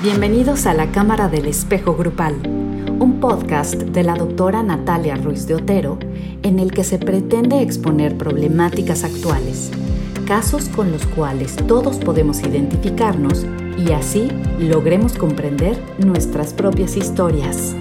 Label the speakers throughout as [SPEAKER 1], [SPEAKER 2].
[SPEAKER 1] Bienvenidos a la Cámara del Espejo Grupal, un podcast de la doctora Natalia Ruiz de Otero en el que se pretende exponer problemáticas actuales, casos con los cuales todos podemos identificarnos y así logremos comprender nuestras propias historias.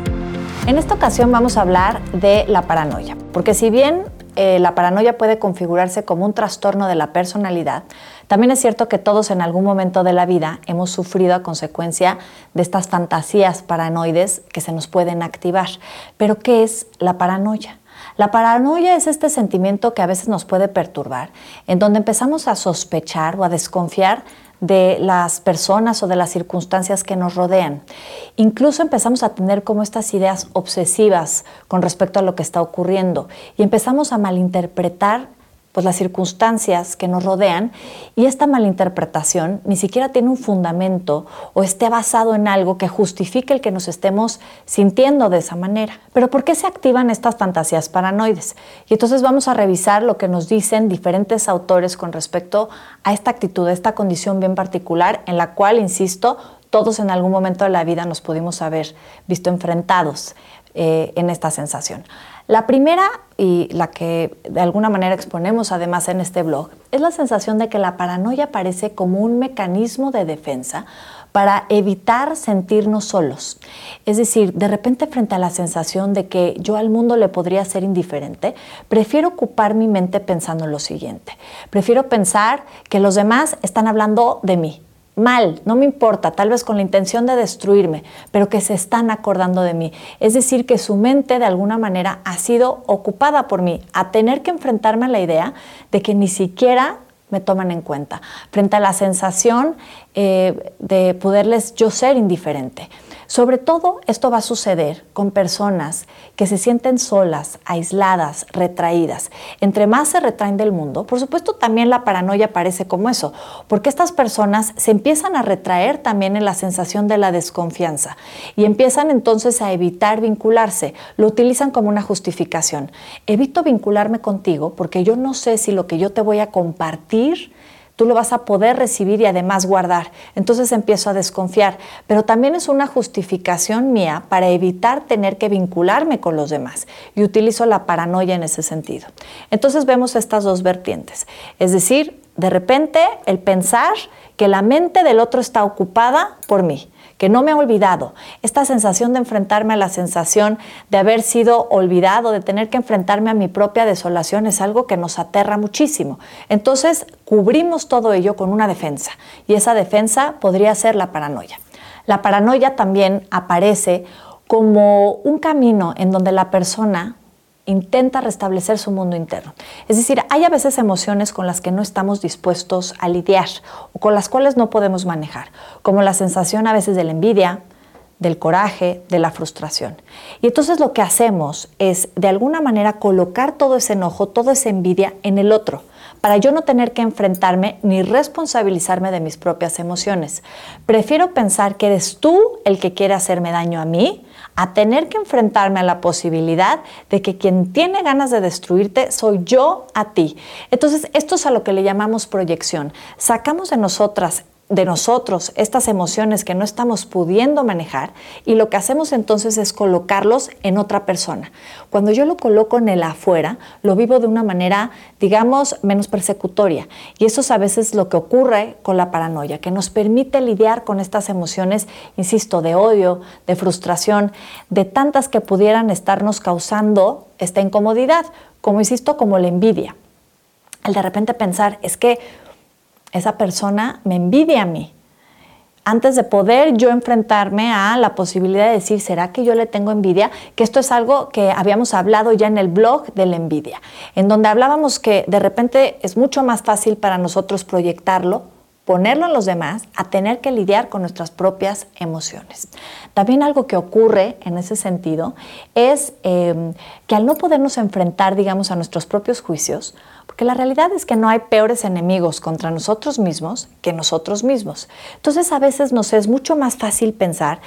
[SPEAKER 2] En esta ocasión vamos a hablar de la paranoia, porque si bien eh, la paranoia puede configurarse como un trastorno de la personalidad, también es cierto que todos en algún momento de la vida hemos sufrido a consecuencia de estas fantasías paranoides que se nos pueden activar. Pero ¿qué es la paranoia? La paranoia es este sentimiento que a veces nos puede perturbar, en donde empezamos a sospechar o a desconfiar de las personas o de las circunstancias que nos rodean. Incluso empezamos a tener como estas ideas obsesivas con respecto a lo que está ocurriendo y empezamos a malinterpretar pues las circunstancias que nos rodean y esta malinterpretación ni siquiera tiene un fundamento o esté basado en algo que justifique el que nos estemos sintiendo de esa manera. Pero ¿por qué se activan estas fantasías paranoides? Y entonces vamos a revisar lo que nos dicen diferentes autores con respecto a esta actitud, a esta condición bien particular en la cual, insisto, todos en algún momento de la vida nos pudimos haber visto enfrentados eh, en esta sensación. La primera y la que de alguna manera exponemos además en este blog es la sensación de que la paranoia aparece como un mecanismo de defensa para evitar sentirnos solos. Es decir, de repente frente a la sensación de que yo al mundo le podría ser indiferente, prefiero ocupar mi mente pensando en lo siguiente. Prefiero pensar que los demás están hablando de mí, mal, no me importa, tal vez con la intención de destruirme, pero que se están acordando de mí. Es decir, que su mente de alguna manera ha sido ocupada por mí, a tener que enfrentarme a la idea de que ni siquiera me toman en cuenta, frente a la sensación eh, de poderles yo ser indiferente. Sobre todo esto va a suceder con personas que se sienten solas, aisladas, retraídas. Entre más se retraen del mundo, por supuesto también la paranoia parece como eso, porque estas personas se empiezan a retraer también en la sensación de la desconfianza y empiezan entonces a evitar vincularse, lo utilizan como una justificación. Evito vincularme contigo porque yo no sé si lo que yo te voy a compartir tú lo vas a poder recibir y además guardar. Entonces empiezo a desconfiar, pero también es una justificación mía para evitar tener que vincularme con los demás y utilizo la paranoia en ese sentido. Entonces vemos estas dos vertientes, es decir, de repente el pensar que la mente del otro está ocupada por mí que no me ha olvidado. Esta sensación de enfrentarme a la sensación de haber sido olvidado, de tener que enfrentarme a mi propia desolación, es algo que nos aterra muchísimo. Entonces, cubrimos todo ello con una defensa y esa defensa podría ser la paranoia. La paranoia también aparece como un camino en donde la persona intenta restablecer su mundo interno. Es decir, hay a veces emociones con las que no estamos dispuestos a lidiar o con las cuales no podemos manejar, como la sensación a veces de la envidia, del coraje, de la frustración. Y entonces lo que hacemos es de alguna manera colocar todo ese enojo, toda esa envidia en el otro, para yo no tener que enfrentarme ni responsabilizarme de mis propias emociones. Prefiero pensar que eres tú el que quiere hacerme daño a mí a tener que enfrentarme a la posibilidad de que quien tiene ganas de destruirte soy yo a ti. Entonces, esto es a lo que le llamamos proyección. Sacamos de nosotras de nosotros estas emociones que no estamos pudiendo manejar y lo que hacemos entonces es colocarlos en otra persona. Cuando yo lo coloco en el afuera, lo vivo de una manera, digamos, menos persecutoria. Y eso es a veces lo que ocurre con la paranoia, que nos permite lidiar con estas emociones, insisto, de odio, de frustración, de tantas que pudieran estarnos causando esta incomodidad, como insisto, como la envidia. El de repente pensar, es que esa persona me envidia a mí. Antes de poder yo enfrentarme a la posibilidad de decir, ¿será que yo le tengo envidia? Que esto es algo que habíamos hablado ya en el blog de la envidia, en donde hablábamos que de repente es mucho más fácil para nosotros proyectarlo, ponerlo en los demás, a tener que lidiar con nuestras propias emociones. También algo que ocurre en ese sentido es em, que al no podernos enfrentar, digamos, a nuestros propios juicios, Porque la realidad es que no hay peores enemigos contra nosotros mismos que nosotros mismos. Entonces a veces nos es mucho más fácil pensar,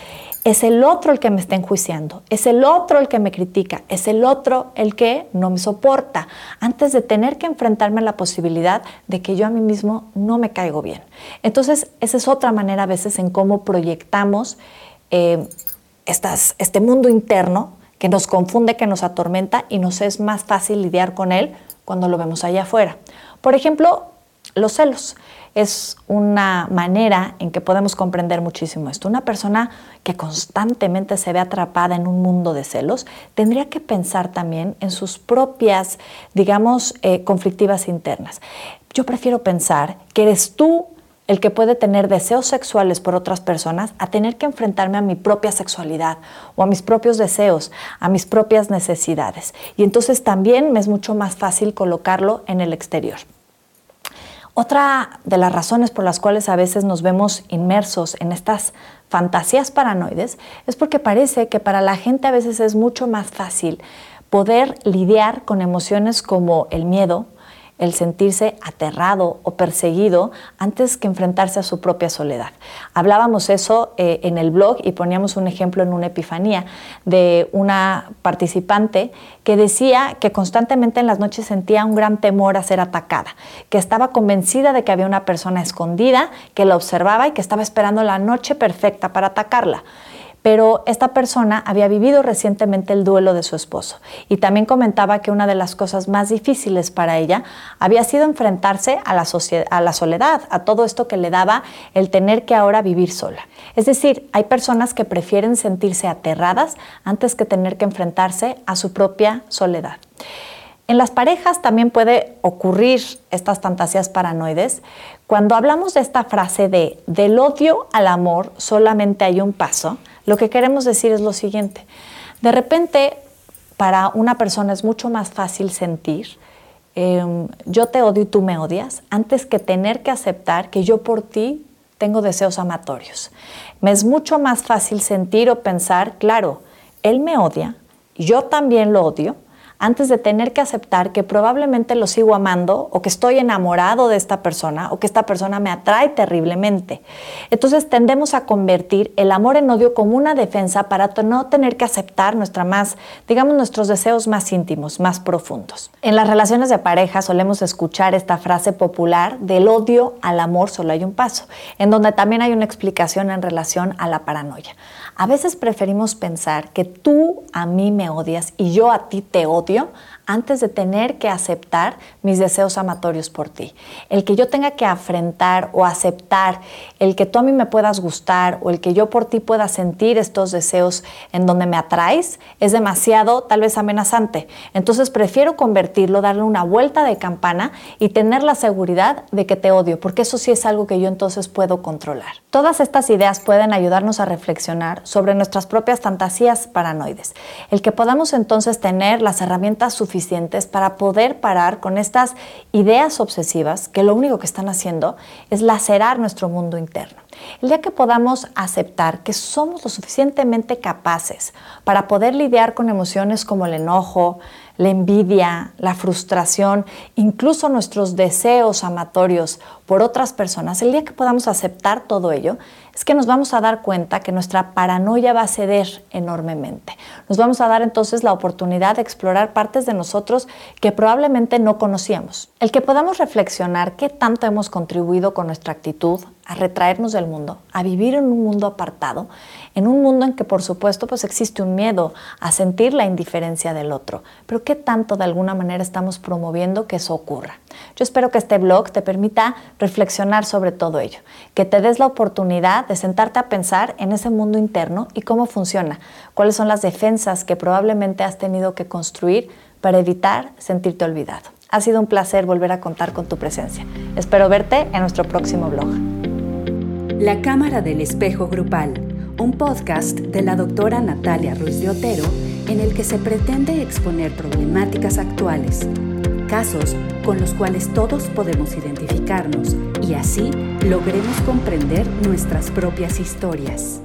[SPEAKER 2] es el otro el que me está enjuiciando, es el otro el que me critica, es el otro el que no me soporta, antes de tener que enfrentarme a la posibilidad de que yo a mí mismo no me caigo bien. Entonces esa es otra manera a veces en cómo proyectamos eh, este mundo interno que nos confunde, que nos atormenta y nos es más fácil lidiar con él cuando lo vemos allá afuera. Por ejemplo, los celos es una manera en que podemos comprender muchísimo esto. Una persona que constantemente se ve atrapada en un mundo de celos tendría que pensar también en sus propias, digamos, eh, conflictivas internas. Yo prefiero pensar que eres tú el que puede tener deseos sexuales por otras personas a tener que enfrentarme a mi propia sexualidad o a mis propios deseos, a mis propias necesidades. Y entonces también me es mucho más fácil colocarlo en el exterior. Otra de las razones por las cuales a veces nos vemos inmersos en estas fantasías paranoides es porque parece que para la gente a veces es mucho más fácil poder lidiar con emociones como el miedo, el sentirse aterrado o perseguido antes que enfrentarse a su propia soledad. Hablábamos eso eh, en el blog y poníamos un ejemplo en una epifanía de una participante que decía que constantemente en las noches sentía un gran temor a ser atacada, que estaba convencida de que había una persona escondida que la observaba y que estaba esperando la noche perfecta para atacarla pero esta persona había vivido recientemente el duelo de su esposo y también comentaba que una de las cosas más difíciles para ella había sido enfrentarse a la, soledad, a todo esto que le daba el tener que ahora vivir sola. Es decir, hay personas que prefieren sentirse aterradas antes que tener que enfrentarse a su propia soledad. En las parejas también puede ocurrir estas fantasías paranoides. Cuando hablamos de esta frase de del odio al amor solamente hay un paso, lo que queremos decir es lo siguiente. De repente, para una persona es mucho más fácil sentir, em, yo te odio y tú me odias, antes que tener que aceptar que yo por ti tengo deseos amatorios. Me es mucho más fácil sentir o pensar, claro, él me odia, yo también lo odio, antes de tener que aceptar que probablemente lo sigo amando o que estoy enamorado de esta persona o que esta persona me atrae terriblemente. Entonces tendemos a convertir el amor en odio como una defensa para no tener que aceptar nuestra más, digamos, nuestros deseos más íntimos, más profundos. En las relaciones de pareja solemos escuchar esta frase popular del odio al amor solo hay un paso, en donde también hay una explicación en relación a la paranoia. A veces preferimos pensar que tú a mí me odias y yo a ti te odio الرياضيه antes de tener que aceptar mis deseos amatorios por ti. El que yo tenga que afrentar o aceptar el que tú a mí me puedas gustar o el que yo por ti pueda sentir estos deseos en donde me atraes es demasiado tal vez amenazante. Entonces prefiero convertirlo, darle una vuelta de campana y tener la seguridad de que te odio, porque eso sí es algo que yo entonces puedo controlar. Todas estas ideas pueden ayudarnos a reflexionar sobre nuestras propias fantasías paranoides. El que podamos entonces tener las herramientas suficientes para poder parar con estas ideas obsesivas que lo único que están haciendo es lacerar nuestro mundo interno. El día que podamos aceptar que somos lo suficientemente capaces para poder lidiar con emociones como el enojo, la envidia, la frustración, incluso nuestros deseos amatorios por otras personas, el día que podamos aceptar todo ello, es que nos vamos a dar cuenta que nuestra paranoia va a ceder enormemente. Nos vamos a dar entonces la oportunidad de explorar partes de nosotros que probablemente no conocíamos. El que podamos reflexionar qué tanto hemos contribuido con nuestra actitud a retraernos del mundo, a vivir en un mundo apartado, en un mundo en que por supuesto pues existe un miedo a sentir la indiferencia del otro, pero qué tanto de alguna manera estamos promoviendo que eso ocurra. Yo espero que este blog te permita reflexionar sobre todo ello, que te des la oportunidad de sentarte a pensar en ese mundo interno y cómo funciona, cuáles son las defensas que probablemente has tenido que construir para evitar sentirte olvidado. Ha sido un placer volver a contar con tu presencia. Espero verte en nuestro próximo blog.
[SPEAKER 1] La Cámara del Espejo Grupal, un podcast de la doctora Natalia Ruiz de Otero en el que se pretende exponer problemáticas actuales, casos con los cuales todos podemos identificarnos y así logremos comprender nuestras propias historias.